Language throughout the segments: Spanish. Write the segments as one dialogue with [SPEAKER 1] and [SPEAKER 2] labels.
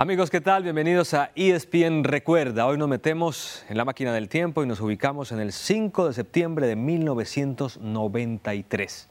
[SPEAKER 1] Amigos, ¿qué tal? Bienvenidos a ESPN Recuerda. Hoy nos metemos en la máquina del tiempo y nos ubicamos en el 5 de septiembre de 1993.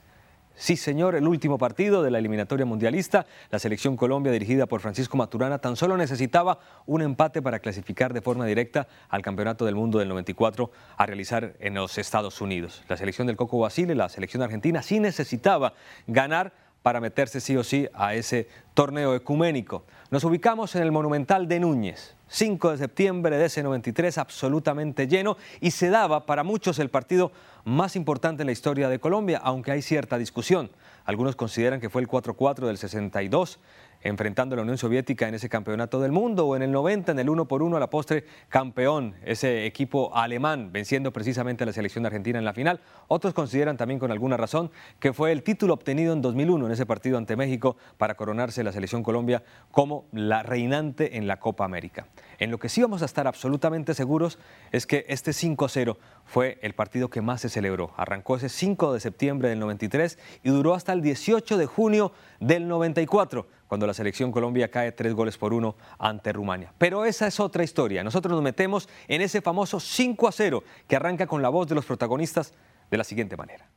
[SPEAKER 1] Sí, señor, el último partido de la eliminatoria mundialista, la selección Colombia dirigida por Francisco Maturana tan solo necesitaba un empate para clasificar de forma directa al Campeonato del Mundo del 94 a realizar en los Estados Unidos. La selección del Coco Basile, la selección argentina, sí necesitaba ganar para meterse sí o sí a ese torneo ecuménico. Nos ubicamos en el Monumental de Núñez, 5 de septiembre de ese 93, absolutamente lleno, y se daba para muchos el partido más importante en la historia de Colombia, aunque hay cierta discusión. Algunos consideran que fue el 4-4 del 62, enfrentando a la Unión Soviética en ese campeonato del mundo, o en el 90 en el 1 por 1 a la postre campeón, ese equipo alemán venciendo precisamente a la selección argentina en la final. Otros consideran también con alguna razón que fue el título obtenido en 2001 en ese partido ante México para coronarse la selección Colombia como la reinante en la Copa América. En lo que sí vamos a estar absolutamente seguros es que este 5-0 fue el partido que más se celebró. Arrancó ese 5 de septiembre del 93 y duró hasta el 18 de junio del 94 cuando la selección Colombia cae tres goles por uno ante Rumania. Pero esa es otra historia. Nosotros nos metemos en ese famoso 5 a 0 que arranca con la voz de los protagonistas de la siguiente manera.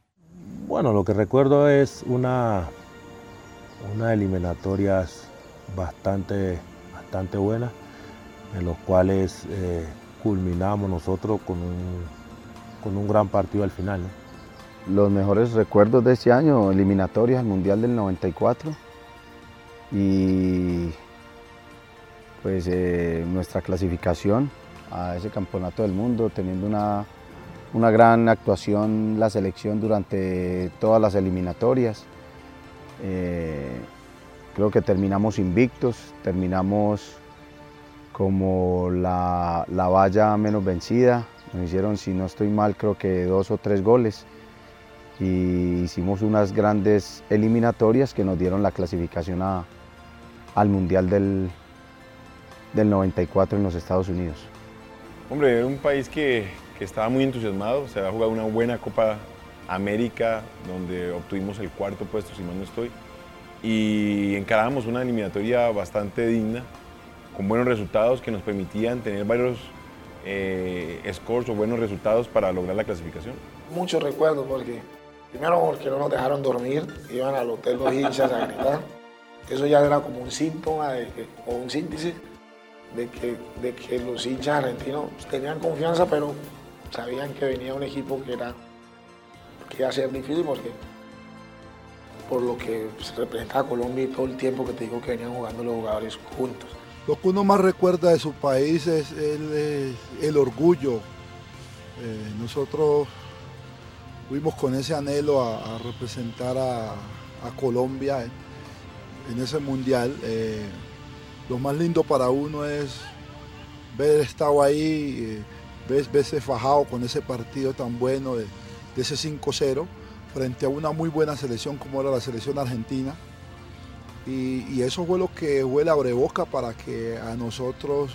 [SPEAKER 2] Bueno, lo que recuerdo es una, una eliminatorias bastante, bastante buena, en los cuales eh, culminamos nosotros con un, con un gran partido al final.
[SPEAKER 3] Los mejores recuerdos de este año, eliminatorias al Mundial del 94 y pues eh, nuestra clasificación a ese campeonato del mundo, teniendo una, una gran actuación la selección durante todas las eliminatorias. Eh, creo que terminamos invictos, terminamos como la, la, valla menos vencida. Nos hicieron, si no estoy mal, creo que dos o tres goles. Y hicimos unas grandes eliminatorias que nos dieron la clasificación a, al Mundial del, del 94 en los Estados Unidos.
[SPEAKER 4] Hombre, era un país que, que estaba muy entusiasmado, se había jugado una buena Copa América, donde obtuvimos el cuarto puesto, si mal no estoy, y encarábamos una eliminatoria bastante digna, con buenos resultados que nos permitían tener varios eh, scores o buenos resultados para lograr la clasificación.
[SPEAKER 5] Muchos recuerdos, porque primero porque no nos dejaron dormir, iban al hotel los hinchas a gritar. Eso ya era como un síntoma o un síntesis de que, de que los hinchas argentinos tenían confianza, pero sabían que venía un equipo que, era, que iba a ser difícil porque por lo que se representaba Colombia y todo el tiempo que te digo que venían jugando los jugadores juntos.
[SPEAKER 6] Lo que uno más recuerda de su país es el, orgullo. Eh, nosotros fuimos con ese anhelo a, representar a, Colombia en ese mundial. Eh, lo más lindo para uno es ver estado ahí, eh, verse fajado con ese partido tan bueno de ese 5-0 frente a una muy buena selección como era la selección argentina. Y, y, eso fue lo que fue la abreboca para que a nosotros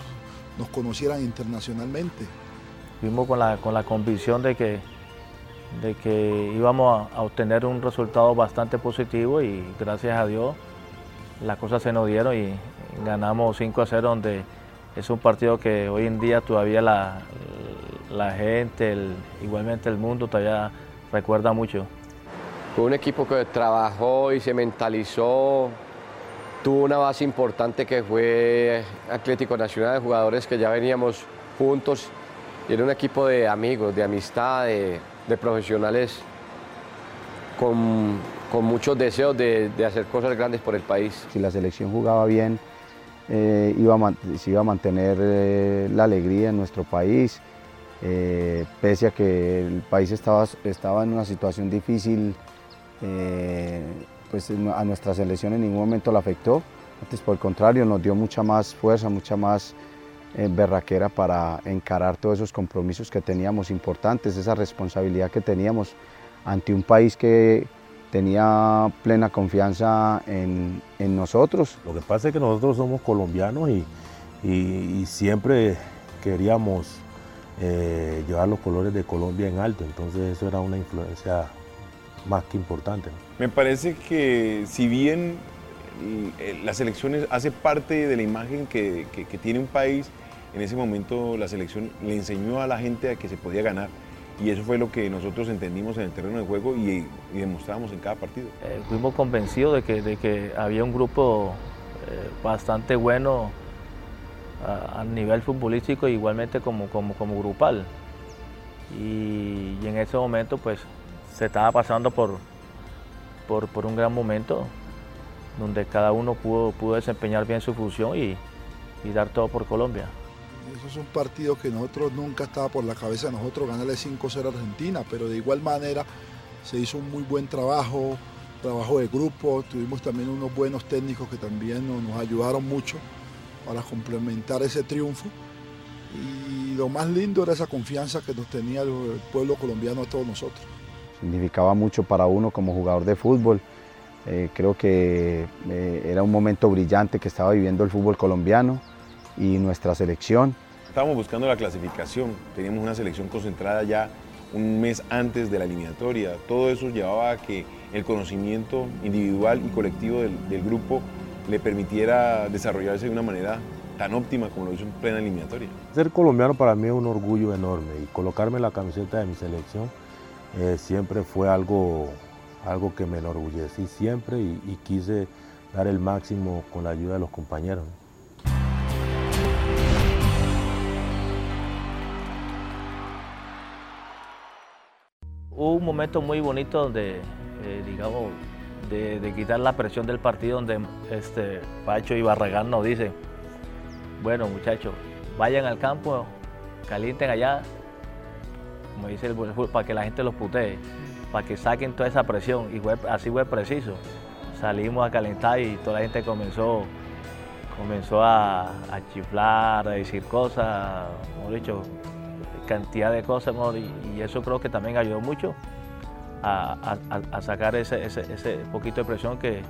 [SPEAKER 6] nos conocieran internacionalmente.
[SPEAKER 7] Fuimos con la, con la convicción de que, de que íbamos a, a obtener un resultado bastante positivo y gracias a Dios las cosas se nos dieron y ganamos 5 a 0, donde es un partido que hoy en día todavía la, la gente, el, igualmente el mundo todavía recuerda mucho.
[SPEAKER 8] Fue un equipo que trabajó y se mentalizó, tuvo una base importante que fue Atlético Nacional, de jugadores que ya veníamos juntos, y era un equipo de amigos, de amistad, de, profesionales con, muchos deseos de, hacer cosas grandes por el país.
[SPEAKER 3] Si la selección jugaba bien, eh, iba a, se iba a mantener eh, la alegría en nuestro país, eh, pese a que el país estaba, estaba en una situación difícil, pues a nuestra selección en ningún momento la afectó, antes por el contrario nos dio mucha más fuerza, mucha más berraquera para encarar todos esos compromisos que teníamos importantes, esa responsabilidad que teníamos ante un país que tenía plena confianza en, en, nosotros.
[SPEAKER 2] Lo que pasa es que nosotros somos colombianos y, y, y siempre queríamos eh, llevar los colores de Colombia en alto, entonces eso era una influencia más que importante. ¿no?
[SPEAKER 4] Me parece que si bien eh, las elecciones hace parte de la imagen que, tiene un país. En ese momento la selección le enseñó a la gente a que se podía ganar y eso fue lo que nosotros entendimos en el terreno de juego y, demostramos en cada partido.
[SPEAKER 7] Eh, fuimos convencidos de que, de que había un grupo eh, bastante bueno a, nivel futbolístico igualmente como, como, como grupal. Y, en ese momento pues se estaba pasando por, por, un gran momento donde cada uno pudo, pudo desempeñar bien su función y, dar todo por Colombia.
[SPEAKER 6] Eso es un partido que nosotros nunca estaba por la cabeza nosotros ganarle 5-0 a Argentina, pero de igual manera se hizo un muy buen trabajo, trabajo de grupo, tuvimos también unos buenos técnicos que también nos, ayudaron mucho para complementar ese triunfo. Y lo más lindo era esa confianza que nos tenía el pueblo colombiano a todos nosotros.
[SPEAKER 3] Significaba mucho para uno como jugador de fútbol eh, creo que eh, era un momento brillante que estaba viviendo el fútbol colombiano y nuestra selección.
[SPEAKER 4] Estábamos buscando la clasificación, teníamos una selección concentrada ya un mes antes de la eliminatoria. Todo eso llevaba a que el conocimiento individual y colectivo del, del grupo le permitiera desarrollarse de una manera tan óptima como lo hizo en plena eliminatoria.
[SPEAKER 2] Ser colombiano para mí es un orgullo enorme y colocarme la camiseta de mi selección eh, siempre fue algo algo que me enorgullecí siempre y, quise dar el máximo con la ayuda de los compañeros.
[SPEAKER 7] Hubo un momento muy bonito donde, eh, digamos, de, quitar la presión del partido, donde este, Pacho y Barragán nos dicen, bueno muchachos, vayan al campo, calienten allá, como dice el para que la gente los putee para que saquen toda esa presión. Y así fue preciso. Salimos a calentar y toda la gente comenzó, comenzó a, chiflar, a decir cosas, hemos dicho, cantidad de cosas, y, eso creo que también ayudó mucho a, sacar ese, poquito de presión que,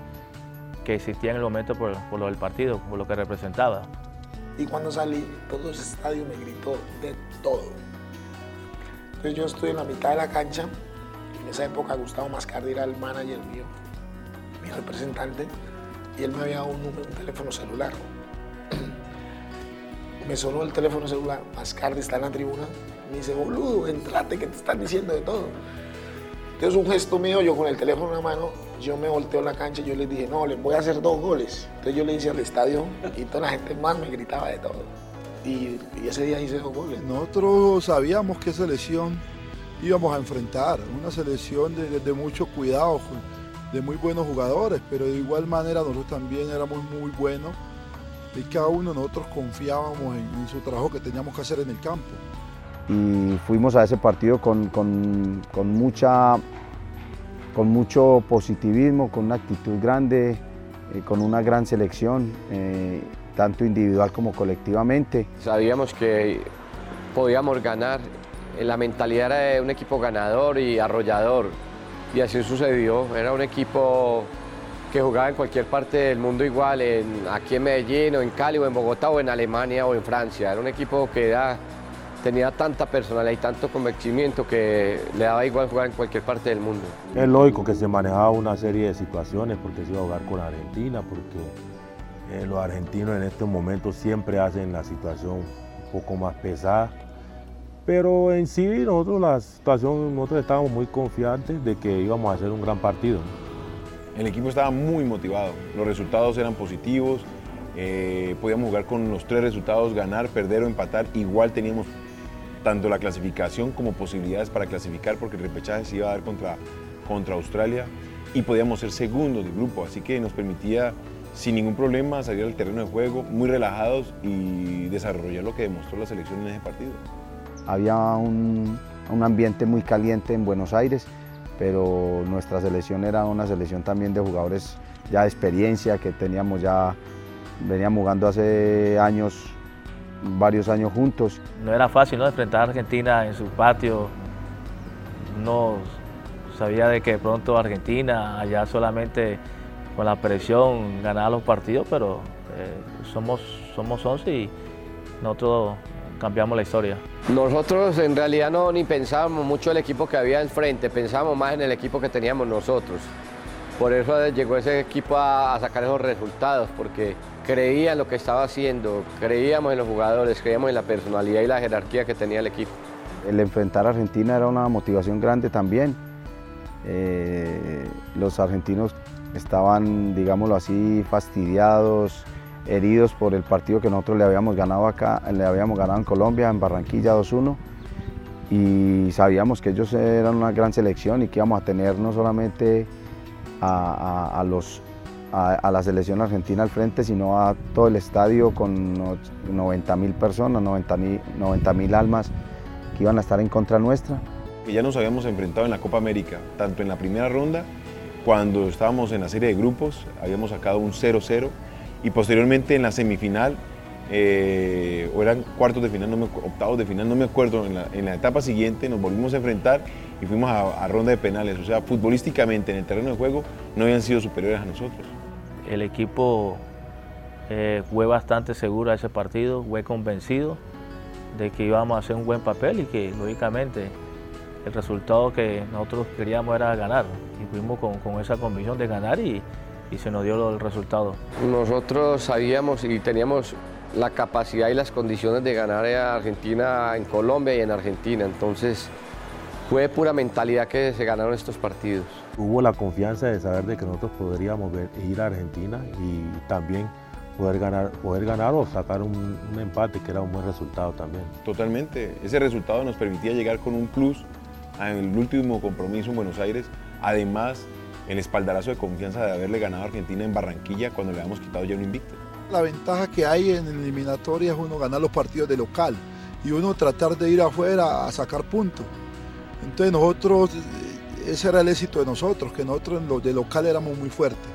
[SPEAKER 7] existía en el momento por, por lo del partido, por lo que representaba.
[SPEAKER 5] Y cuando salí, todo ese estadio me gritó de todo. Entonces yo estoy en la mitad de la cancha en esa época Gustavo Mascardi era el manager mío, mi representante, y él me había dado un, un teléfono celular. me sonó el teléfono celular, Mascardi está en la tribuna, me dice, boludo, entrate que te están diciendo de todo. Entonces un gesto mío, yo con el teléfono en la mano, yo me volteo a la cancha y yo les dije, no, les voy a hacer dos goles. Entonces yo le hice al estadio y toda la gente más me gritaba de todo. Y, y ese día hice dos goles.
[SPEAKER 6] Nosotros sabíamos que esa lesión íbamos a enfrentar. Una selección de, mucho cuidado, de muy buenos jugadores, pero de igual manera nosotros también éramos muy buenos y cada uno de nosotros confiábamos en, su trabajo que teníamos que hacer en el campo.
[SPEAKER 3] Y fuimos a ese partido con, mucha, con mucho positivismo, con una actitud grande, eh, con una gran selección, eh, tanto individual como colectivamente.
[SPEAKER 8] Sabíamos que podíamos ganar la mentalidad era de un equipo ganador y arrollador. Y así sucedió. Era un equipo que jugaba en cualquier parte del mundo igual, aquí en Medellín o en Cali o en Bogotá o en Alemania o en Francia. Era un equipo que tenía tanta personalidad y tanto convencimiento que le daba igual jugar en cualquier parte del mundo.
[SPEAKER 2] Es lógico que se manejaba una serie de situaciones porque se iba a jugar con Argentina, porque eh, los argentinos en estos momentos siempre hacen la situación un poco más pesada pero en sí nosotros la situación, nosotros estábamos muy confiantes de que íbamos a hacer un gran partido.
[SPEAKER 4] El equipo estaba muy motivado, los resultados eran positivos, eh, podíamos jugar con los tres resultados, ganar, perder o empatar, igual teníamos tanto la clasificación como posibilidades para clasificar porque el repechaje se iba a dar contra, contra Australia y podíamos ser segundos del grupo, así que nos permitía sin ningún problema salir al terreno de juego, muy relajados y desarrollar lo que demostró la selección en ese partido.
[SPEAKER 3] Había un, ambiente muy caliente en Buenos Aires, pero nuestra selección era una selección también de jugadores ya de experiencia, que teníamos ya, veníamos jugando hace años, varios años juntos.
[SPEAKER 7] No era fácil ¿no? enfrentar a Argentina en su patio, no sabía de que de pronto Argentina allá solamente con la presión ganaba los partidos, pero eh, somos, somos 11 y nosotros cambiamos la historia.
[SPEAKER 8] Nosotros en realidad no ni pensábamos mucho el equipo que había enfrente, pensábamos más en el equipo que teníamos nosotros. Por eso llegó ese equipo a, sacar esos resultados, porque creía en lo que estaba haciendo, creíamos en los jugadores, creíamos en la personalidad y la jerarquía que tenía el equipo.
[SPEAKER 3] El enfrentar a Argentina era una motivación grande también. Eh, los argentinos estaban, digámoslo así, fastidiados, heridos por el partido que nosotros le habíamos ganado acá, le habíamos ganado en Colombia, en Barranquilla 2-1 y sabíamos que ellos eran una gran selección y que íbamos a tener no solamente a, los, a, la selección argentina al frente, sino a todo el estadio con 90 mil personas, 90 mil almas que iban a estar en contra nuestra.
[SPEAKER 4] Ya nos habíamos enfrentado en la Copa América, tanto en la primera ronda, cuando estábamos en la serie de grupos, habíamos sacado un 0-0 y posteriormente en la semifinal, eh, o eran cuartos de final, no octavos de final, no me acuerdo, en la, etapa siguiente nos volvimos a enfrentar y fuimos a, ronda de penales. O sea, futbolísticamente en el terreno de juego no habían sido superiores a nosotros.
[SPEAKER 7] El equipo eh, fue bastante seguro a ese partido, fue convencido de que íbamos a hacer un buen papel y que lógicamente el resultado que nosotros queríamos era ganar. Y fuimos con, esa convicción de ganar y, y se nos dio el resultado.
[SPEAKER 8] Nosotros sabíamos y teníamos la capacidad y las condiciones de ganar a Argentina en Colombia y en Argentina. Entonces fue pura mentalidad que se ganaron estos partidos.
[SPEAKER 2] Hubo la confianza de saber de que nosotros podríamos ir a Argentina y también poder ganar, poder ganar o sacar un, empate que era un buen resultado también.
[SPEAKER 4] Totalmente, ese resultado nos permitía llegar con un plus el último compromiso en Buenos Aires, además el espaldarazo de confianza de haberle ganado a Argentina en Barranquilla cuando le habíamos quitado ya un invicto.
[SPEAKER 6] La ventaja que hay en eliminatoria es uno ganar los partidos de local y uno tratar de ir afuera a sacar puntos. Entonces nosotros, eh, ese era el éxito de nosotros, que nosotros en los de local éramos muy fuertes.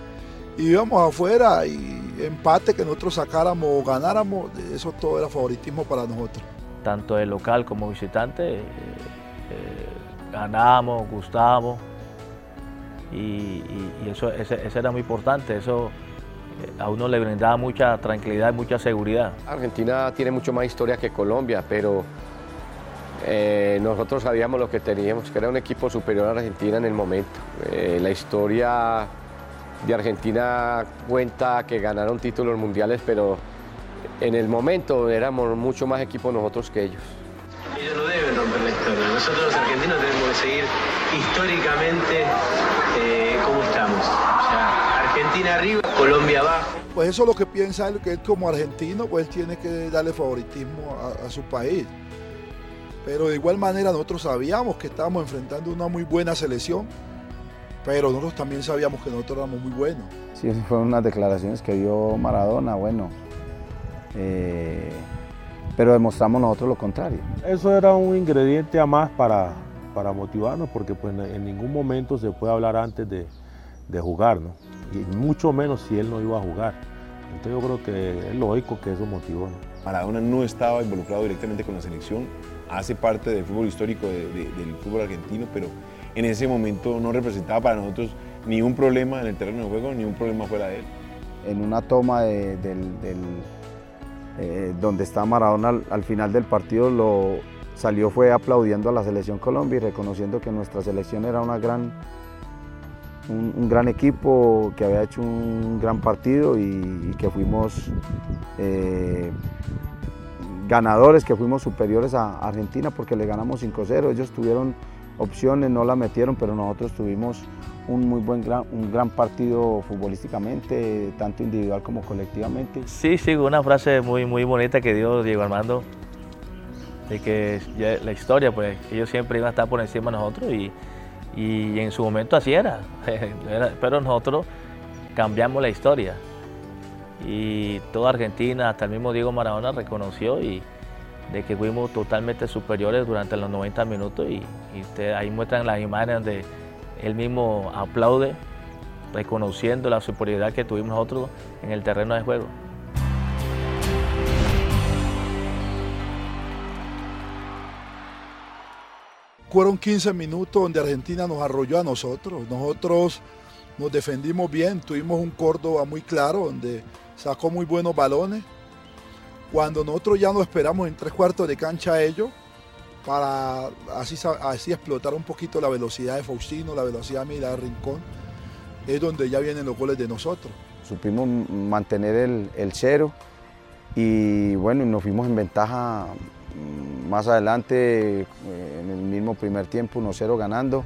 [SPEAKER 6] Y íbamos afuera y empate que nosotros sacáramos o ganáramos, eso todo era favoritismo para nosotros.
[SPEAKER 7] Tanto de local como visitante, eh, eh, ganábamos, gustábamos y, eso era muy importante, eso a uno le brindaba mucha tranquilidad y mucha seguridad.
[SPEAKER 8] Argentina tiene mucho más historia que Colombia, pero eh, nosotros sabíamos lo que teníamos, que era un equipo superior a Argentina en el momento. Eh, la historia de Argentina cuenta que ganaron títulos mundiales, pero en el momento éramos mucho más equipo nosotros que. Ellos
[SPEAKER 9] Nosotros los argentinos tenemos que seguir históricamente eh, como estamos. Argentina arriba, Colombia abajo.
[SPEAKER 6] Pues eso es lo que piensa él, que él como argentino, pues él tiene que darle favoritismo a, su país. Pero de igual manera nosotros sabíamos que estábamos enfrentando una muy buena selección, pero nosotros también sabíamos que nosotros éramos muy buenos.
[SPEAKER 3] Sí, esas fueron unas declaraciones que dio Maradona, bueno. Eh, pero demostramos nosotros lo contrario.
[SPEAKER 2] Eso era un ingrediente a más para, para motivarnos, porque pues en ningún momento se puede hablar antes de, de jugar, ¿no? y mucho menos si él no iba a jugar. Entonces yo creo que es lógico que eso motivó.
[SPEAKER 4] Maradona no estaba involucrado directamente con la selección, hace parte del fútbol histórico del fútbol argentino, pero en ese momento no representaba para nosotros ni un problema en el terreno de juego, ni un problema fuera de él.
[SPEAKER 3] En una toma de, del, eh, donde está Maradona al, final del partido, lo salió fue aplaudiendo a la selección Colombia y reconociendo que nuestra selección era una gran un, gran equipo que había hecho un gran partido y, que fuimos eh, ganadores, que fuimos superiores a Argentina porque le ganamos 5-0. Ellos tuvieron opciones, no la metieron, pero nosotros tuvimos un muy buen gran, un gran partido futbolísticamente, tanto individual como colectivamente.
[SPEAKER 7] Sí, sí, una frase muy, muy bonita que dio Diego Armando, de que la historia, pues ellos siempre iban a estar por encima de nosotros y y en su momento así era, pero nosotros cambiamos la historia. Y toda Argentina, hasta el mismo Diego Maradona reconoció y de que fuimos totalmente superiores durante los 90 minutos y, ahí muestran las imágenes donde él mismo aplaude reconociendo la superioridad que tuvimos nosotros en el terreno de juego.
[SPEAKER 6] Fueron 15 minutos donde Argentina nos arrolló a nosotros. Nosotros nos defendimos bien, tuvimos un Córdoba muy claro donde sacó muy buenos balones. Cuando nosotros ya nos esperamos en tres cuartos de cancha a ellos, para así, así explotar un poquito la velocidad de Faustino, la velocidad de Rincón. es donde ya vienen los goles de nosotros.
[SPEAKER 3] Supimos mantener el, cero y bueno, nos fuimos en ventaja mm, más adelante, eh, en el mismo primer tiempo, 1-0 ganando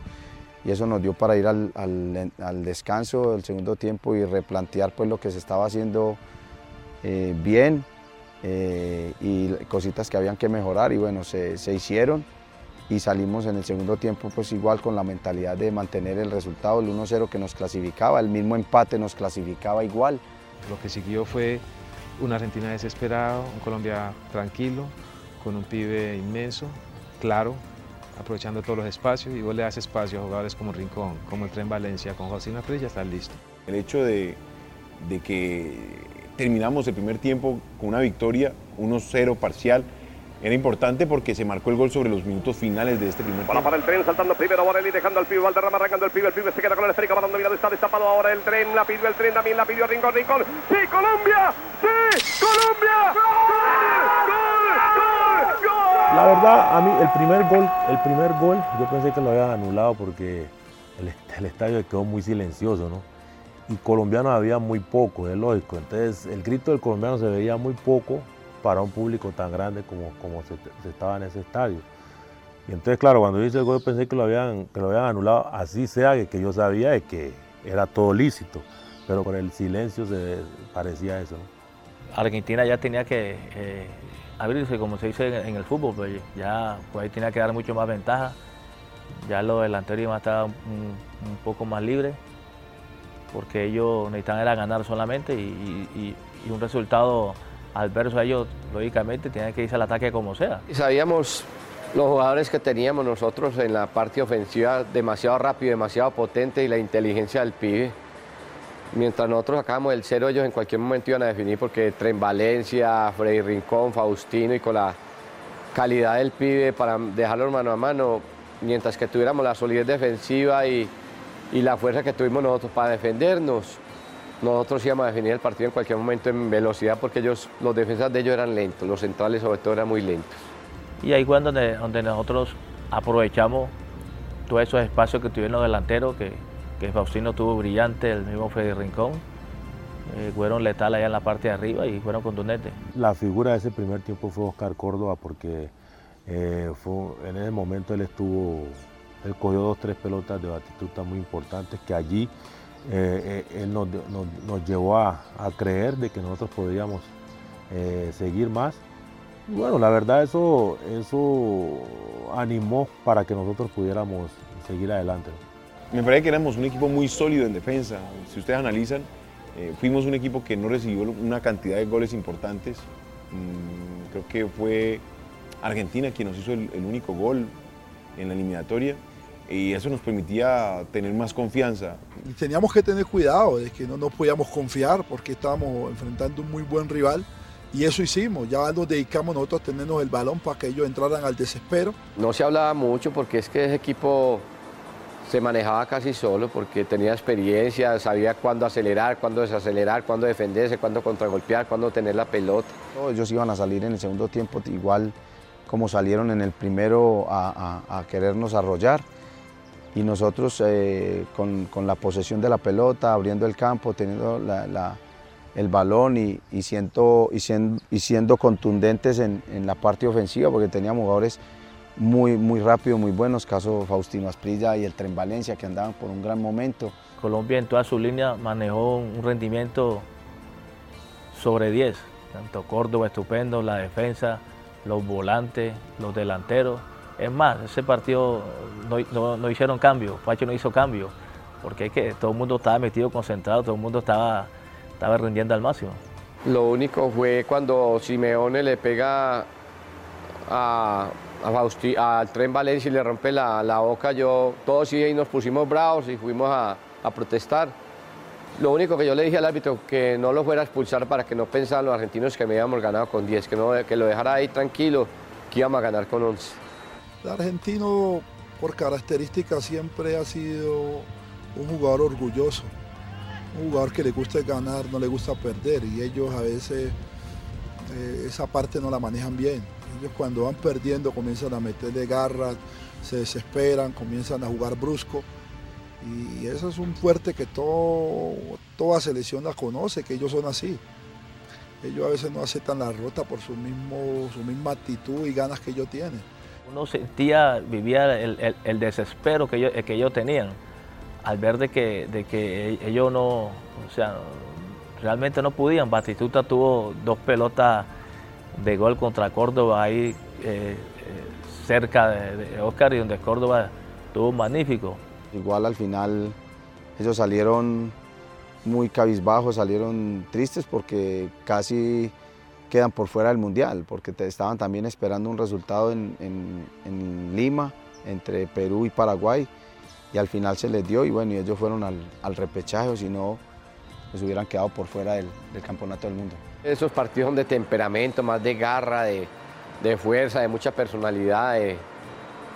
[SPEAKER 3] y eso nos dio para ir al, al, descanso del segundo tiempo y replantear pues lo que se estaba haciendo eh, bien eh, y cositas que habían que mejorar y bueno, se, se, hicieron y salimos en el segundo tiempo pues igual con la mentalidad de mantener el resultado, el 1-0 que nos clasificaba, el mismo empate nos clasificaba igual.
[SPEAKER 10] Lo que siguió fue una Argentina desesperada, un Colombia tranquilo, con un pibe inmenso, claro, aprovechando todos los espacios y vos le das espacio a jugadores como Rincón, como el Tren Valencia, con José Pérez, ya está listo.
[SPEAKER 4] El hecho de, de, que terminamos el primer tiempo con una victoria 1-0 parcial era importante porque se marcó el gol sobre los minutos finales de este primer
[SPEAKER 11] tiempo. para el tren, saltando primero Borelli, dejando al pibe, Valderrama arrancando el pibe, el pibe se queda con el esférico, balón dominado, está destapado ahora el tren, la pidió el tren, también la pidió Rincón, Rincón, ¡sí, Colombia! ¡sí, Colombia! ¡Gol! ¡Gol! ¡Gol!
[SPEAKER 2] La verdad, a mí el primer gol, el primer gol, yo pensé que lo habían anulado porque el, estadio quedó muy silencioso, ¿no? Y colombianos había muy poco, es lógico. Entonces el grito del colombiano se veía muy poco para un público tan grande como, como se, estaba en ese estadio. Y entonces, claro, cuando hice el gol pensé que lo habían, que lo habían anulado, así sea que, yo sabía de que era todo lícito, pero por el silencio se parecía eso.
[SPEAKER 7] Argentina ya tenía que eh, abrirse, como se dice en el fútbol, pues ya pues ahí tenía que dar mucho más ventaja. Ya los delanteros iban a estar un, poco más libres, porque ellos necesitaban era ganar solamente y, un resultado adverso a ellos, lógicamente, tenían que irse al ataque como sea.
[SPEAKER 8] Sabíamos los jugadores que teníamos nosotros en la parte ofensiva demasiado rápido, demasiado potente y la inteligencia del pibe Mientras nosotros sacábamos el cero, ellos en cualquier momento iban a definir porque Tren Valencia, Freddy Rincón, Faustino y con la calidad del pibe para dejarlo mano a mano, mientras que tuviéramos la solidez defensiva y, la fuerza que tuvimos nosotros para defendernos, nosotros íbamos a definir el partido en cualquier momento en velocidad porque ellos, los defensas de ellos eran lentos, los centrales sobre todo eran muy lentos.
[SPEAKER 7] Y ahí fue donde, donde nosotros aprovechamos todos esos espacios que tuvieron los delanteros, que, que Faustino tuvo brillante, el mismo Freddy Rincón. Eh, fueron letal allá en la parte de arriba y fueron contundentes.
[SPEAKER 2] La figura de ese primer tiempo fue Oscar Córdoba porque eh, fue, en ese momento él estuvo, él cogió dos, tres pelotas de batistuta muy importantes que allí eh, él nos, llevó a, creer de que nosotros podíamos seguir más. Y bueno, la verdad eso, eso animó para que nosotros pudiéramos seguir adelante.
[SPEAKER 4] Me parece que éramos un equipo muy sólido en defensa. Si ustedes analizan, eh, fuimos un equipo que no recibió una cantidad de goles importantes. Mm, creo que fue Argentina quien nos hizo el, único gol en la eliminatoria y eso nos permitía tener más confianza.
[SPEAKER 6] Y teníamos que tener cuidado de que no nos podíamos confiar porque estábamos enfrentando un muy buen rival y eso hicimos, ya nos dedicamos nosotros a tenernos el balón para que ellos entraran al desespero.
[SPEAKER 8] No se hablaba mucho porque es que ese equipo se manejaba casi solo porque tenía experiencia, sabía cuándo acelerar, cuándo desacelerar, cuándo defenderse, cuándo contragolpear, cuándo tener la pelota.
[SPEAKER 3] Ellos iban a salir en el segundo tiempo igual como salieron en el primero a, querernos arrollar y nosotros eh, con, la posesión de la pelota, abriendo el campo, teniendo el balón y, siendo, y, siendo, contundentes en, en la parte ofensiva porque teníamos jugadores muy, muy rápido, muy buenos, caso Faustino Asprilla y el Tren Valencia que andaban por un gran momento.
[SPEAKER 7] Colombia en toda su línea manejó un rendimiento sobre 10, tanto Córdoba estupendo, la defensa, los volantes, los delanteros. Es más, ese partido no, hicieron cambio, Pacho no hizo cambio, porque es que todo el mundo estaba metido, concentrado, todo el mundo estaba, estaba rindiendo al máximo.
[SPEAKER 8] Lo único fue cuando Simeone le pega a al tren Valencia y le rompe la, boca, yo, todos sí nos pusimos bravos y fuimos a, protestar. Lo único que yo le dije al árbitro, que no lo fuera a expulsar para que no pensaran los argentinos que me habíamos ganado con 10, que, no, que lo dejara ahí tranquilo, que íbamos a ganar con 11.
[SPEAKER 6] El argentino, por características, siempre ha sido un jugador orgulloso, un jugador que le gusta ganar, no le gusta perder, y ellos a veces eh, esa parte no la manejan bien ellos cuando van perdiendo comienzan a meterle garras, se desesperan, comienzan a jugar brusco Y eso es un fuerte que todo, toda selección la conoce, que ellos son así. Ellos a veces no aceptan la rota por su, mismo, su misma actitud y ganas que ellos tienen.
[SPEAKER 7] Uno sentía, vivía el, desespero que ellos, que ellos tenían al ver de que, de que ellos no, o sea, realmente no podían. Batistuta tuvo dos pelotas de gol contra Córdoba ahí eh, eh, cerca de, Oscar y donde Córdoba tuvo un magnífico.
[SPEAKER 3] Igual al final ellos salieron muy cabizbajos, salieron tristes porque casi quedan por fuera del Mundial, porque estaban también esperando un resultado en, Lima entre Perú y Paraguay y al final se les dio y bueno, y ellos fueron al, al repechaje, o si no, pues hubieran quedado por fuera del, campeonato del mundo.
[SPEAKER 8] Esos partidos son de temperamento, más de garra, de, de fuerza, de mucha personalidad, de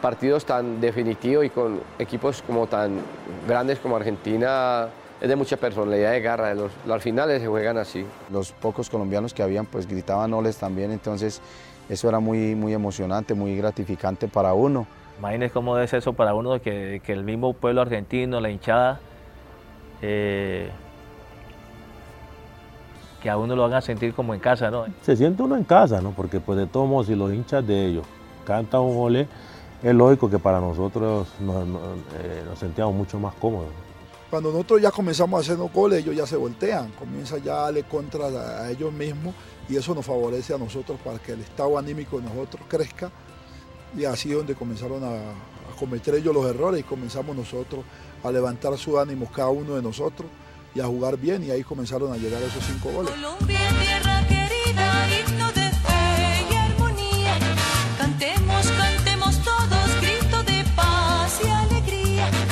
[SPEAKER 8] partidos tan definitivos y con equipos como tan grandes como Argentina, es de mucha personalidad de garra, los, los finales se juegan así.
[SPEAKER 3] Los pocos colombianos que habían pues gritaban oles también, entonces eso era muy, muy emocionante, muy gratificante para uno.
[SPEAKER 7] Imagínense cómo es eso para uno que, que el mismo pueblo argentino, la hinchada, eh, que a uno lo hagan sentir como en casa, ¿no?
[SPEAKER 2] Se siente uno en casa, ¿no? Porque pues de todos modos, si los hinchas de ellos cantan un ole, es lógico que para nosotros nos, eh, sentíamos mucho más cómodos.
[SPEAKER 6] Cuando nosotros ya comenzamos a hacer los goles, ellos ya se voltean, comienzan ya a darle contra a ellos mismos y eso nos favorece a nosotros para que el estado anímico de nosotros crezca y así es donde comenzaron a, cometer ellos los errores y comenzamos nosotros a levantar sus ánimos cada uno de nosotros y a jugar bien y ahí comenzaron a llegar esos cinco goles.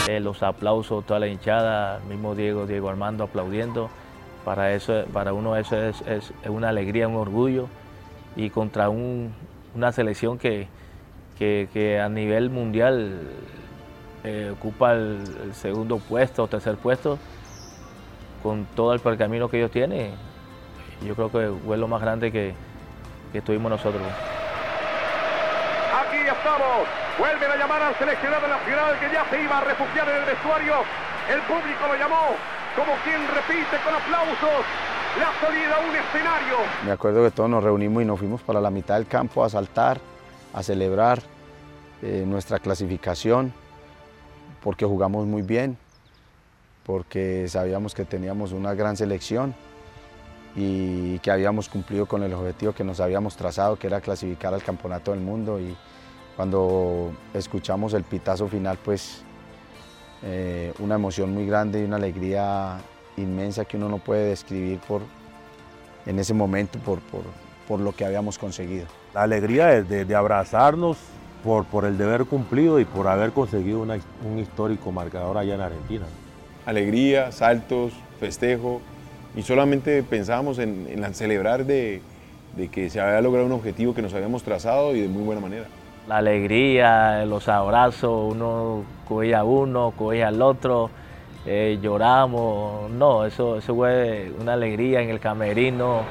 [SPEAKER 7] Eh, los aplausos, toda la hinchada, mismo Diego, Diego Armando aplaudiendo. Para, eso, para uno eso es, es una alegría, un orgullo. Y contra un, una selección que, que, que, a nivel mundial eh, ocupa el, segundo puesto o tercer puesto con todo el pergamino que ellos tienen, yo creo que fue lo más grande que, que tuvimos nosotros.
[SPEAKER 11] Aquí estamos, vuelven a llamar al seleccionado nacional que ya se iba a refugiar en el vestuario. El público lo llamó como quien repite con aplausos la salida a un escenario.
[SPEAKER 3] Me acuerdo que todos nos reunimos y nos fuimos para la mitad del campo a saltar, a celebrar eh, nuestra clasificación, porque jugamos muy bien porque sabíamos que teníamos una gran selección y que habíamos cumplido con el objetivo que nos habíamos trazado, que era clasificar al Campeonato del Mundo. Y cuando escuchamos el pitazo final, pues eh, una emoción muy grande y una alegría inmensa que uno no puede describir por, en ese momento por, por, lo que habíamos conseguido.
[SPEAKER 2] La alegría de, de abrazarnos por, por, el deber cumplido y por haber conseguido un histórico marcador allá en Argentina
[SPEAKER 4] alegría, saltos, festejo, y solamente pensábamos en, celebrar de, que se había logrado un objetivo que nos habíamos trazado y de muy buena manera.
[SPEAKER 7] La alegría, los abrazos, uno cogía a uno, cogía al otro, eh, lloramos, no, eso, eso fue una alegría en el camerino,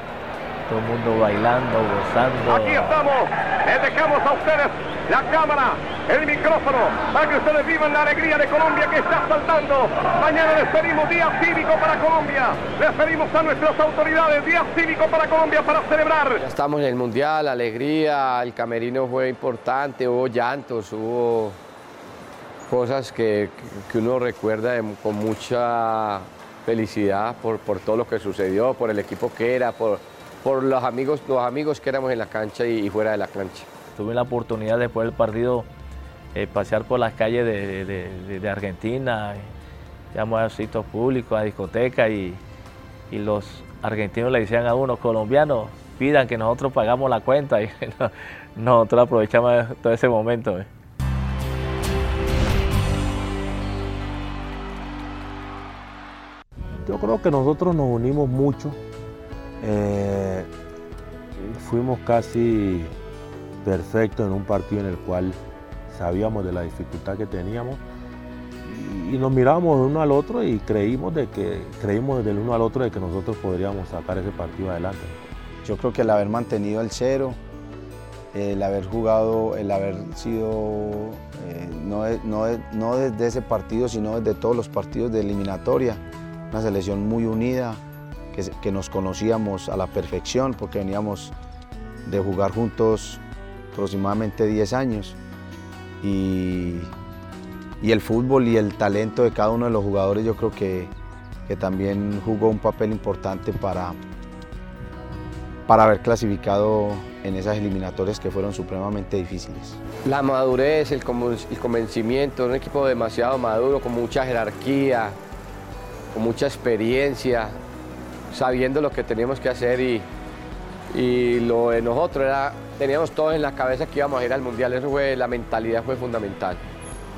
[SPEAKER 7] todo el mundo bailando, gozando.
[SPEAKER 11] Aquí estamos, les dejamos a ustedes la cámara, el micrófono, para que ustedes vivan la alegría de Colombia que está saltando. Mañana les pedimos día cívico para Colombia. Les pedimos a nuestras autoridades día cívico para Colombia para celebrar.
[SPEAKER 8] Ya estamos en el Mundial, alegría, el camerino fue importante, hubo llantos, hubo cosas que, que uno recuerda con mucha felicidad por, por todo lo que sucedió, por el equipo que era, por, por los amigos, los amigos que éramos en la cancha y fuera de la cancha
[SPEAKER 7] tuve la oportunidad después del partido eh, pasear por las calles de, Argentina, llamamos a sitios públicos, a discotecas y, los argentinos le decían a uno, colombianos, pidan que nosotros pagamos la cuenta y nosotros aprovechamos todo ese momento. Eh.
[SPEAKER 2] Yo creo que nosotros nos unimos mucho. Eh, fuimos casi perfecto en un partido en el cual sabíamos de la dificultad que teníamos y, nos miramos de uno al otro y creímos de que creímos del uno al otro de que nosotros podríamos sacar ese partido adelante.
[SPEAKER 3] Yo creo que el haber mantenido el cero, el haber jugado, el haber sido, eh, no, no, no, desde ese partido, sino desde todos los partidos de eliminatoria, una selección muy unida, que nos conocíamos a la perfección, porque veníamos de jugar juntos aproximadamente 10 años. Y, y, el fútbol y el talento de cada uno de los jugadores yo creo que, que también jugó un papel importante para, para haber clasificado en esas eliminatorias que fueron supremamente difíciles.
[SPEAKER 8] La madurez, el, convencimiento, un equipo demasiado maduro, con mucha jerarquía, con mucha experiencia, sabiendo lo que teníamos que hacer y, y lo de nosotros era, teníamos todo en la cabeza que íbamos a ir al Mundial, eso fue, la mentalidad fue fundamental.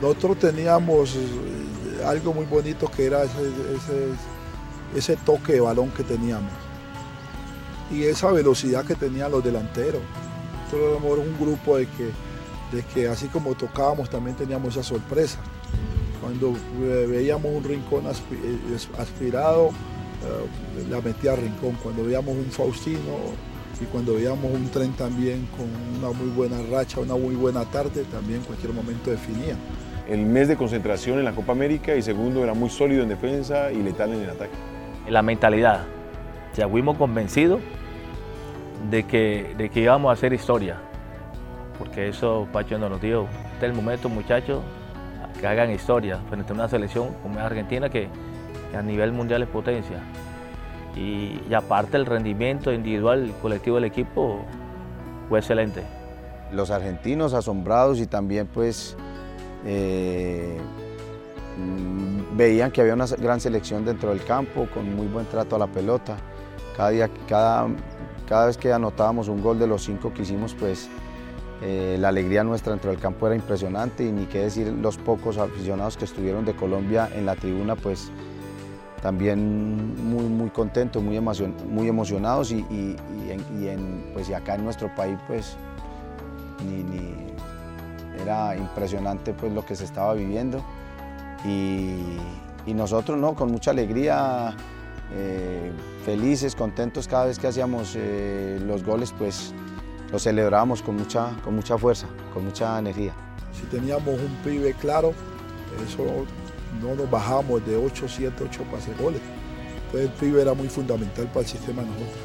[SPEAKER 6] Nosotros teníamos eh, algo muy bonito que era ese, toque de balón que teníamos y esa velocidad que tenían los delanteros. Nosotros éramos un grupo de que, de que así como tocábamos también teníamos esa sorpresa. Cuando eh, veíamos un rincón eh, aspirado, la metía a rincón. Cuando veíamos un Faustino y cuando veíamos un tren también con una muy buena racha, una muy buena tarde, también en cualquier momento definía.
[SPEAKER 4] El mes de concentración en la Copa América y segundo era muy sólido en defensa y letal en el ataque.
[SPEAKER 7] La mentalidad. Ya fuimos convencidos de que, de que íbamos a hacer historia, porque eso Pacho nos dijo, este es el momento muchachos, que hagan historia frente a una selección como es Argentina que, a nivel mundial es potencia. Y, aparte el rendimiento individual colectivo del equipo fue excelente.
[SPEAKER 3] Los argentinos asombrados y también pues eh, veían que había una gran selección dentro del campo con muy buen trato a la pelota. Cada día, cada cada vez que anotábamos un gol de los cinco que hicimos, pues eh, la alegría nuestra dentro del campo era impresionante y ni qué decir los pocos aficionados que estuvieron de Colombia en la tribuna, pues también muy, muy contentos, muy, muy emocionados y, pues, y acá en nuestro país pues era impresionante pues lo que se estaba viviendo y, y nosotros no, con mucha alegría eh, felices, contentos cada vez que hacíamos eh, los goles, pues los celebrábamos con mucha, con mucha fuerza, con mucha energía.
[SPEAKER 6] Si teníamos un pibe claro, eso no nos bajamos de 8, 7, 8 pases goles. Entonces el pibe era muy fundamental para el sistema de nosotros.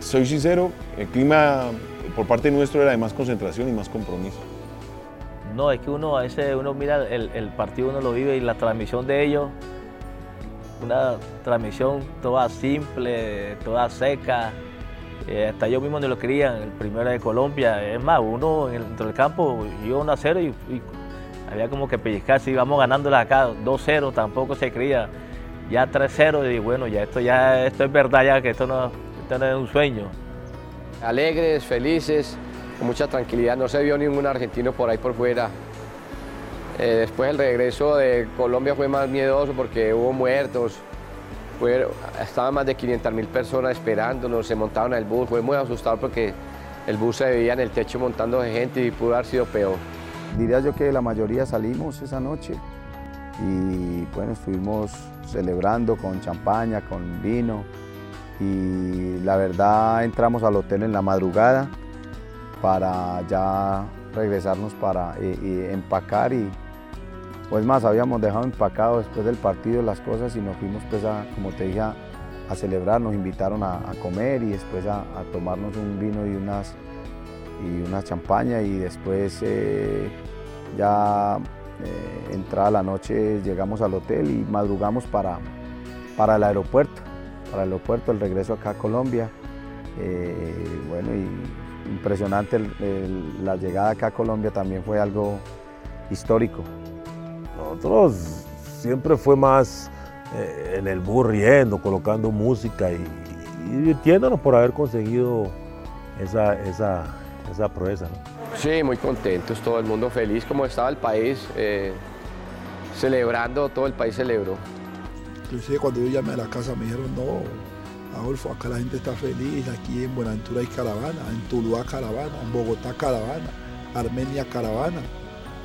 [SPEAKER 4] Soy sincero, el clima por parte nuestro era de más concentración y más compromiso.
[SPEAKER 7] No, es que uno a veces uno mira el, el partido, uno lo vive y la transmisión de ellos una transmisión toda simple, toda seca. Eh, hasta yo mismo no lo quería, el primero de Colombia. Es más, uno dentro del campo iba 1 a 0 y, había como que pellizcarse, íbamos ganándola acá 2-0, tampoco se creía. Ya 3-0 y bueno, ya esto ya esto es verdad ya que esto no, esto es un sueño.
[SPEAKER 8] Alegres, felices, con mucha tranquilidad, no se vio ningún argentino por ahí por fuera. Eh, después el regreso de Colombia fue más miedoso porque hubo muertos, estaban más de 500 mil personas esperándonos, se montaban el bus, fue muy asustado porque el bus se veía en el techo montando gente y pudo haber sido peor.
[SPEAKER 3] Diría yo que la mayoría salimos esa noche y bueno, estuvimos celebrando con champaña, con vino y la verdad entramos al hotel en la madrugada para ya regresarnos para empacar y, pues más, habíamos dejado empacado después del partido las cosas y nos fuimos pues a, como te dije, a, celebrar, nos invitaron a, comer y después a, tomarnos un vino y unas y una champaña y después eh, ya eh, entrada la noche llegamos al hotel y madrugamos para, para el aeropuerto, para el aeropuerto, el regreso acá a Colombia. Eh, bueno, y impresionante la llegada acá a Colombia también fue algo histórico.
[SPEAKER 2] Nosotros siempre fue más en el bus riendo, colocando música y, divirtiéndonos por haber conseguido esa, esa, esa proeza.
[SPEAKER 8] Sí, muy contentos, todo el mundo feliz, como estaba el país, eh, celebrando, todo el país celebró.
[SPEAKER 6] Inclusive cuando yo llamé a la casa me dijeron, no, Adolfo, acá la gente está feliz, aquí en Buenaventura hay caravana, en Tuluá caravana, en Bogotá caravana, Armenia caravana,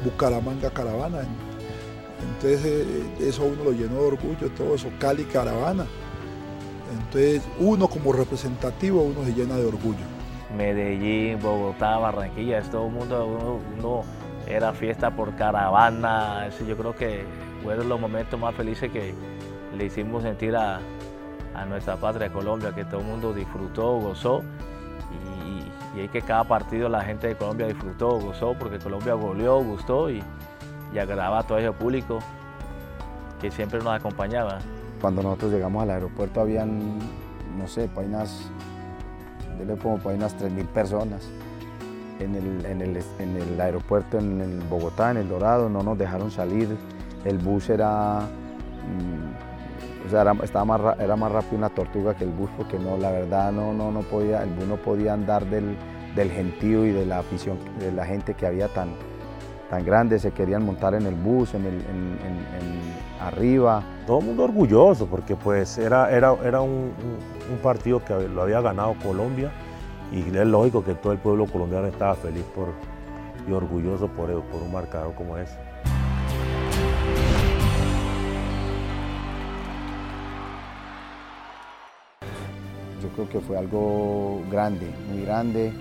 [SPEAKER 6] Bucaramanga caravana, entonces eh, eso uno lo llenó de orgullo, todo eso, Cali Caravana. Entonces uno como representativo, uno se llena de orgullo.
[SPEAKER 7] Medellín, Bogotá, Barranquilla, es todo el mundo, uno, era fiesta por caravana, eso yo creo que fueron los momentos más felices que le hicimos sentir a, a nuestra patria Colombia, que todo el mundo disfrutó, gozó y, y, y que cada partido la gente de Colombia disfrutó, gozó, porque Colombia goleó, gustó y, y agradaba a todo ese público que siempre nos acompañaba.
[SPEAKER 3] Cuando nosotros llegamos al aeropuerto habían, no sé, painas, yo le pongo unas 3.000 personas en el, en, el, en el aeropuerto en el Bogotá, en el Dorado, no nos dejaron salir, el bus era, mm, o sea, era, más, era más rápido una tortuga que el bus porque no, la verdad no, no, no podía, el bus no podía andar del, del gentío y de la afición, de la gente que había tan, tan grande, se querían montar en el bus, en el, arriba.
[SPEAKER 2] Todo el mundo orgulloso porque pues era, era, era un, un, partido que lo había ganado Colombia y es lógico que todo el pueblo colombiano estaba feliz por, y orgulloso por, por un marcador como ese.
[SPEAKER 3] Yo creo que fue algo grande, muy grande,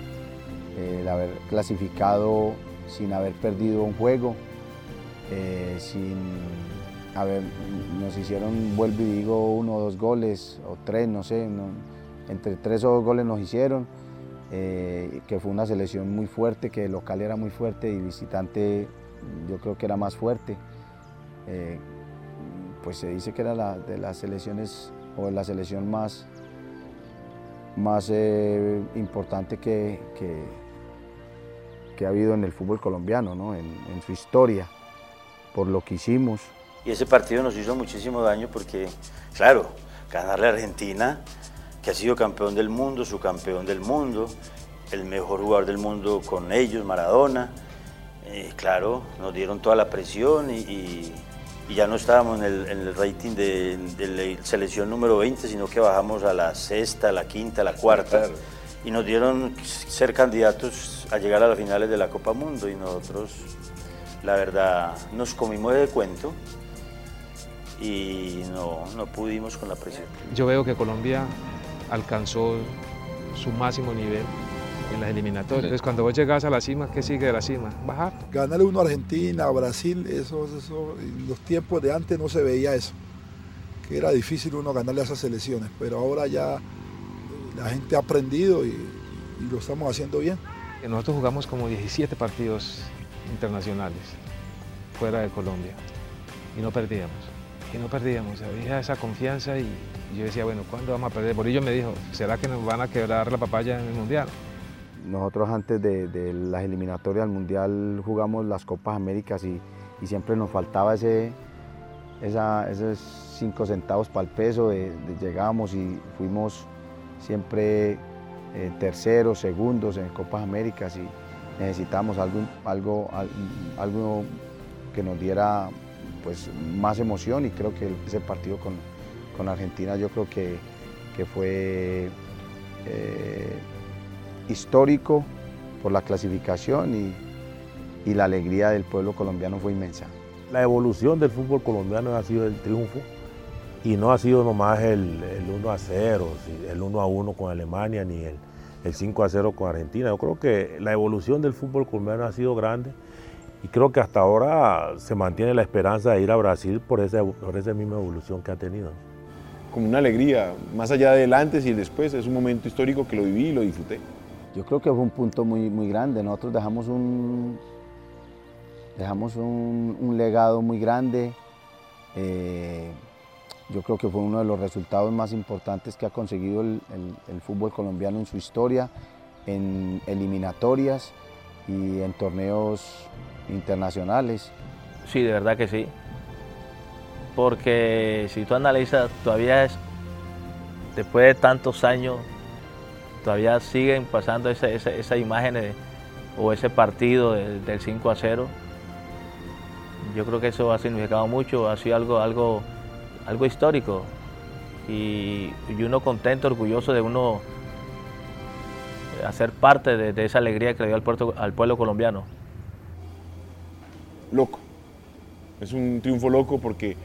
[SPEAKER 3] el haber clasificado sin haber perdido un juego, eh, sin haber, nos hicieron, vuelvo y digo, uno o dos goles, o tres, no sé, entre tres o dos goles nos hicieron, eh, que fue una selección muy fuerte, que el local era muy fuerte y visitante yo creo que era más fuerte. Eh, pues se dice que era la, de las selecciones, o la selección más, más eh, importante que, que que ha habido en el fútbol colombiano, ¿no? en, en, su historia, por lo que hicimos.
[SPEAKER 12] Y ese partido nos hizo muchísimo daño porque, claro, ganarle a Argentina, que ha sido campeón del mundo, su campeón del mundo, el mejor jugador del mundo con ellos, Maradona, eh, claro, nos dieron toda la presión y, y, y ya no estábamos en el, en el rating de, de, la selección número 20, sino que bajamos a la sexta, a la quinta, a la cuarta. Claro. Y nos dieron ser candidatos a llegar a las finales de la Copa Mundo y nosotros, la verdad, nos comimos de cuento y no, no pudimos con la presión.
[SPEAKER 10] Yo veo que Colombia alcanzó su máximo nivel en las eliminatorias. Entonces, cuando vos llegas a la cima, ¿qué sigue de la cima? Bajar.
[SPEAKER 6] Ganarle uno a Argentina, a Brasil, eso, eso, en los tiempos de antes no se veía eso. Que era difícil uno ganarle a esas selecciones, pero ahora ya la gente ha aprendido y, y lo estamos haciendo bien.
[SPEAKER 10] Nosotros jugamos como 17 partidos internacionales fuera de Colombia y no perdíamos. Y no perdíamos, había esa confianza y yo decía, bueno, ¿cuándo vamos a perder? Borillo me dijo, ¿será que nos van a quebrar la papaya en el Mundial?
[SPEAKER 3] Nosotros antes de, las eliminatorias al Mundial jugamos las Copas Américas y, y siempre nos faltaba ese, esa, esos cinco centavos para el peso, de, llegábamos y fuimos siempre eh, terceros, segundos en Copas Américas y necesitamos algo, algo, algo que nos diera pues, más emoción y creo que ese partido con, con Argentina yo creo que, que fue eh, histórico por la clasificación y, y la alegría del pueblo colombiano fue inmensa.
[SPEAKER 2] La evolución del fútbol colombiano ha sido el triunfo y no ha sido nomás el, el 1 a 0, el 1 a 1 con Alemania ni el, el 5 a 0 con Argentina. Yo creo que la evolución del fútbol colombiano ha sido grande y creo que hasta ahora se mantiene la esperanza de ir a Brasil por esa, por esa misma evolución que ha tenido.
[SPEAKER 4] Como una alegría, más allá del antes y el después, es un momento histórico que lo viví y lo disfruté.
[SPEAKER 3] Yo creo que fue un punto muy, muy grande. Nosotros dejamos un, dejamos un, un legado muy grande. Eh, yo creo que fue uno de los resultados más importantes que ha conseguido el, el, el, fútbol colombiano en su historia, en eliminatorias y en torneos internacionales.
[SPEAKER 7] Sí, de verdad que sí. Porque si tú analizas, todavía es, después de tantos años, todavía siguen pasando esa, esa, esa imagen o ese partido de, del 5 a 0. Yo creo que eso ha significado mucho, ha sido algo, algo algo histórico y, y, uno contento, orgulloso de uno hacer parte de, de esa alegría que le dio al, puerto, al pueblo colombiano.
[SPEAKER 4] Loco, es un triunfo loco porque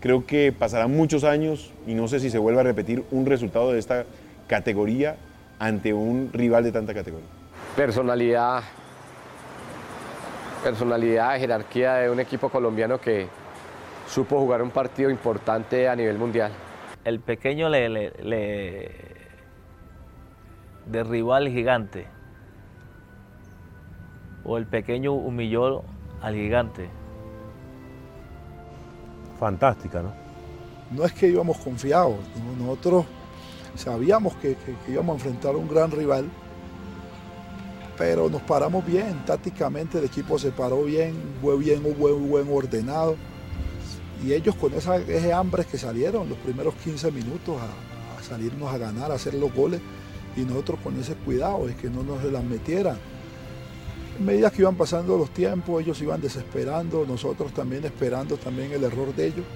[SPEAKER 4] creo que pasarán muchos años y no sé si se vuelve a repetir un resultado de esta categoría ante un rival de tanta categoría?
[SPEAKER 8] Personalidad, personalidad, jerarquía de un equipo colombiano que supo jugar un partido importante a nivel mundial.
[SPEAKER 7] El pequeño le, le, le derribó al gigante o el pequeño humilló al gigante.
[SPEAKER 2] Fantástica, ¿no?
[SPEAKER 6] No es que íbamos confiados, nosotros sabíamos que, que, íbamos a enfrentar a un gran rival, pero nos paramos bien, tácticamente el equipo se paró bien, fue bien, buen, buen ordenado. Y ellos con esa, ese hambre que salieron los primeros 15 minutos a, a salirnos a ganar, a hacer los goles, y nosotros con ese cuidado de que no nos las metieran. En medida que iban pasando los tiempos, ellos iban desesperando, nosotros también esperando también el error de ellos.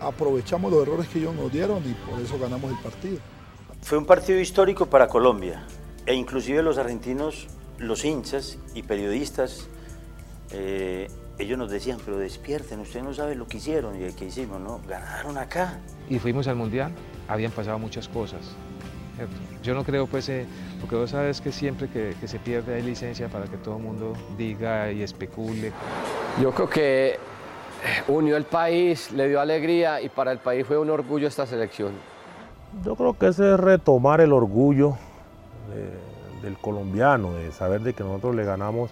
[SPEAKER 6] Aprovechamos los errores que ellos nos dieron y por eso ganamos el partido.
[SPEAKER 12] Fue un partido histórico para Colombia e inclusive los argentinos, los hinchas y periodistas, eh, ellos nos decían, pero despierten, ustedes no saben lo que hicieron y que hicimos, ¿no? Ganaron acá.
[SPEAKER 10] Y fuimos al Mundial, habían pasado muchas cosas. Yo no creo, pues, eh, porque vos sabes que siempre que, que, se pierde hay licencia para que todo el mundo diga y especule.
[SPEAKER 8] Yo creo que unió el país, le dio alegría y para el país fue un orgullo esta selección.
[SPEAKER 2] Yo creo que ese es retomar el orgullo de, del colombiano, de saber de que nosotros le ganamos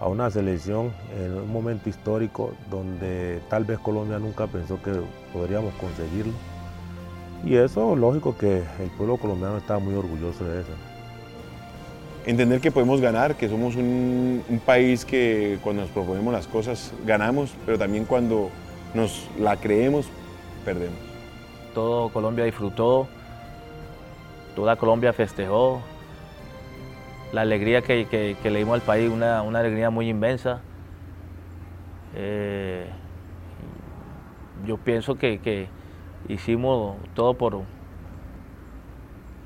[SPEAKER 2] a una selección en un momento histórico donde tal vez Colombia nunca pensó que podríamos conseguirlo. Y eso, lógico que el pueblo colombiano está muy orgulloso de eso.
[SPEAKER 4] Entender que podemos ganar, que somos un, un, país que cuando nos proponemos las cosas ganamos, pero también cuando nos la creemos, perdemos.
[SPEAKER 7] Todo Colombia disfrutó, toda Colombia festejó, la alegría que, que, que le dimos al país, una, una alegría muy inmensa. Eh, yo pienso que, que hicimos todo por,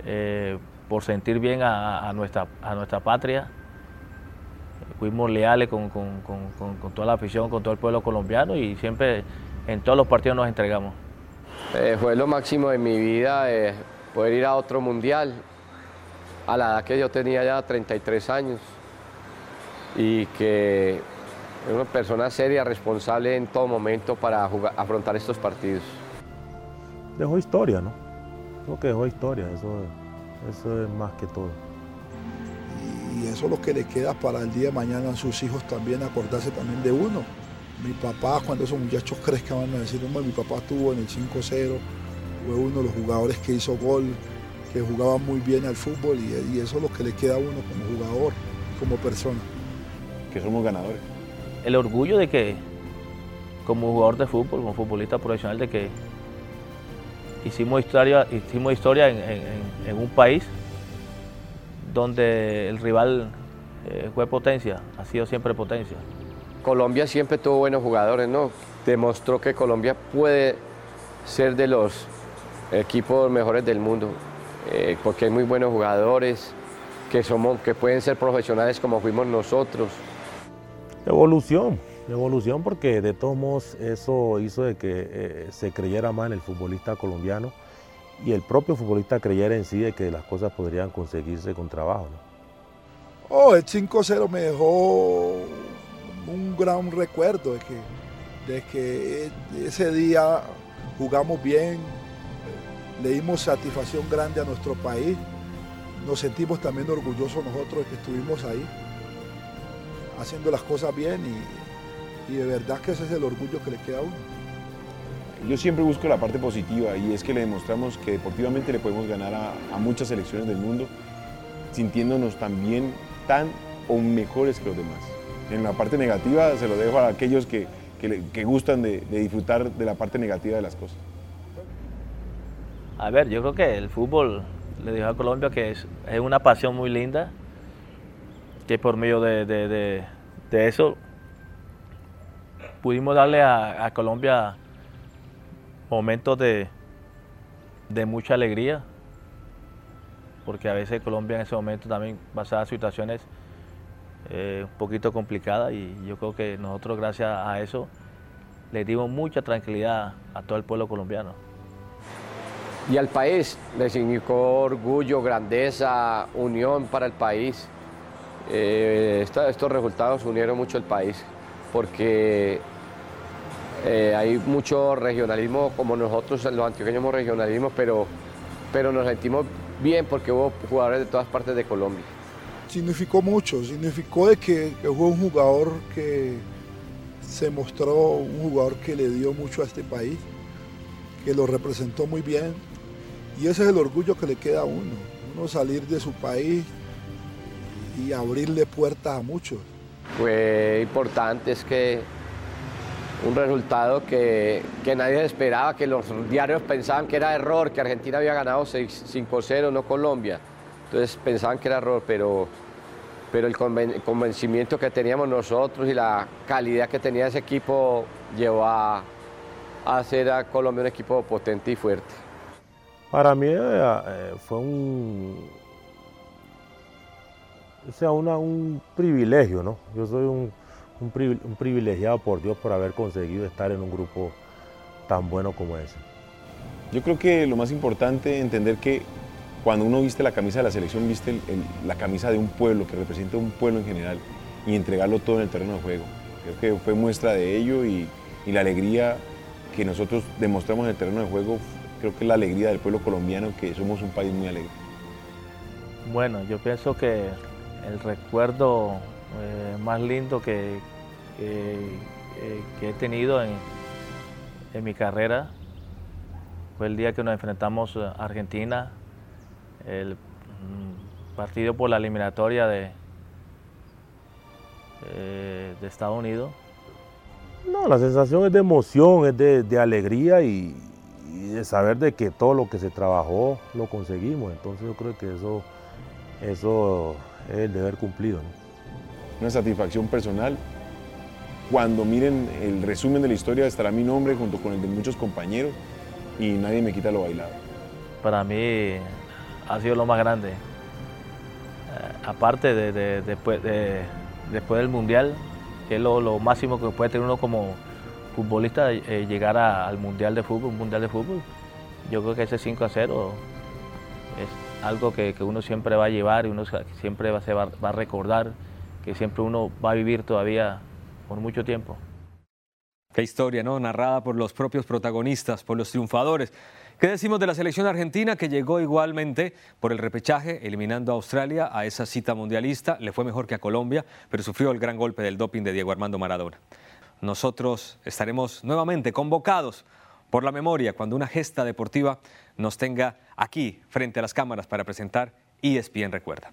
[SPEAKER 7] eh, por sentir bien a, nuestra, a nuestra patria. Fuimos leales con, con, con, con, toda la afición, con todo el pueblo colombiano y siempre en todos los partidos nos entregamos.
[SPEAKER 8] Eh, fue lo máximo de mi vida eh, poder ir a otro mundial a la edad que yo tenía ya 33 años y que es una persona seria, responsable en todo momento para jugar, afrontar estos partidos
[SPEAKER 2] dejó historia, ¿no? Creo que dejó historia, eso, eso es más que todo.
[SPEAKER 6] Y eso es lo que le queda para el día de mañana a sus hijos también, acordarse también de uno. Mi papá, cuando esos muchachos crezcan, van a decir, mi papá estuvo en el 5-0, fue uno de los jugadores que hizo gol, que jugaba muy bien al fútbol y, y eso es lo que le queda a uno como jugador, como persona.
[SPEAKER 4] Que somos ganadores.
[SPEAKER 7] El orgullo de que, como jugador de fútbol, como futbolista profesional, de que hicimos historia, hicimos historia en, en, en un país donde el rival eh, fue potencia, ha sido siempre potencia.
[SPEAKER 8] Colombia siempre tuvo buenos jugadores, ¿no? Demostró que Colombia puede ser de los equipos mejores del mundo, eh, porque hay muy buenos jugadores que, somos, que pueden ser profesionales como fuimos nosotros.
[SPEAKER 2] Evolución, evolución porque de todos modos eso hizo de que eh, se creyera más en el futbolista colombiano y el propio futbolista creyera en sí de que las cosas podrían conseguirse con trabajo. ¿no?
[SPEAKER 6] Oh, el 5-0 me dejó un gran recuerdo de que, de que ese día jugamos bien, le dimos satisfacción grande a nuestro país, nos sentimos también orgullosos nosotros de que estuvimos ahí haciendo las cosas bien y, y de verdad que ese es el orgullo que le queda a uno.
[SPEAKER 4] Yo siempre busco la parte positiva y es que le demostramos que deportivamente le podemos ganar a, a muchas selecciones del mundo sintiéndonos también tan o mejores que los demás. En la parte negativa se lo dejo a aquellos que, que, que gustan de, de disfrutar de la parte negativa de las cosas.
[SPEAKER 7] A ver, yo creo que el fútbol le dijo a Colombia que es, es una pasión muy linda, que por medio de, de, de, de eso pudimos darle a, Colombia momentos de, de, mucha alegría, porque a veces Colombia en ese momento también pasaba situaciones eh, un poquito complicadas y yo creo que nosotros gracias a eso le dimos mucha tranquilidad a todo el pueblo colombiano.
[SPEAKER 8] y al país. Le significó orgullo, grandeza, unión para el país. Eh, estos resultados unieron mucho el país porque eh, hay mucho regionalismo, como nosotros los antioqueños hemos regionalismo, pero, pero nos sentimos bien porque hubo jugadores de todas partes de Colombia.
[SPEAKER 6] Significó mucho, significó de que, que fue un jugador que se mostró un jugador que le dio mucho a este país, que lo representó muy bien, y ese es el orgullo que le queda a uno, uno salir de su país y abrirle puertas a muchos.
[SPEAKER 8] Fue importante, es que un resultado que, nadie esperaba, que los diarios pensaban que era error, que Argentina había ganado 5-0, no Colombia. Entonces pensaban que era error, pero, pero el convencimiento que teníamos nosotros y la calidad que tenía ese equipo llevó a hacer a Colombia un equipo potente y fuerte.
[SPEAKER 2] Para mí eh, fue un, o sea, un privilegio, ¿no? Yo soy un, un, privilegiado por Dios por haber conseguido estar en un grupo tan bueno como ese.
[SPEAKER 4] Yo creo que lo más importante es entender que cuando uno viste la camisa de la selección, viste la camisa de un pueblo, que representa un pueblo en general, y entregarlo todo en el terreno de juego. Creo que fue muestra de ello y, y la alegría que nosotros demostramos en el terreno de juego creo que es la alegría del pueblo colombiano, que somos un país muy alegre.
[SPEAKER 7] Bueno, yo pienso que el recuerdo eh, más lindo que, eh, que, he tenido en, en, mi carrera fue el día que nos enfrentamos a Argentina, el mm, partido por la eliminatoria de, eh, de Estados Unidos.
[SPEAKER 2] No, la sensación es de emoción, es de, de alegría y, y de saber de que todo lo que se trabajó lo conseguimos. Entonces yo creo que eso, eso es el deber cumplido.
[SPEAKER 4] Una satisfacción personal. Cuando miren el resumen de la historia estará mi nombre junto con el de muchos compañeros y nadie me quita lo bailado.
[SPEAKER 7] Para mí ha sido lo más grande. Eh, aparte de, después, del Mundial, que es lo, máximo que puede tener uno como, futbolista eh, llegar al Mundial de Fútbol, un Mundial de Fútbol. Yo creo que ese 5 a 0 es algo que, uno siempre va a llevar y uno siempre va, a recordar, que siempre uno va a vivir todavía por mucho tiempo.
[SPEAKER 1] Qué historia, ¿no? Narrada por los propios protagonistas, por los triunfadores. ¿Qué decimos de la selección argentina que llegó igualmente por el repechaje, eliminando a Australia a esa cita mundialista? Le fue mejor que a Colombia, pero sufrió el gran golpe del doping de Diego Armando Maradona nosotros estaremos nuevamente convocados por la memoria cuando una gesta deportiva nos tenga aquí frente a las cámaras para presentar ESPN Recuerda.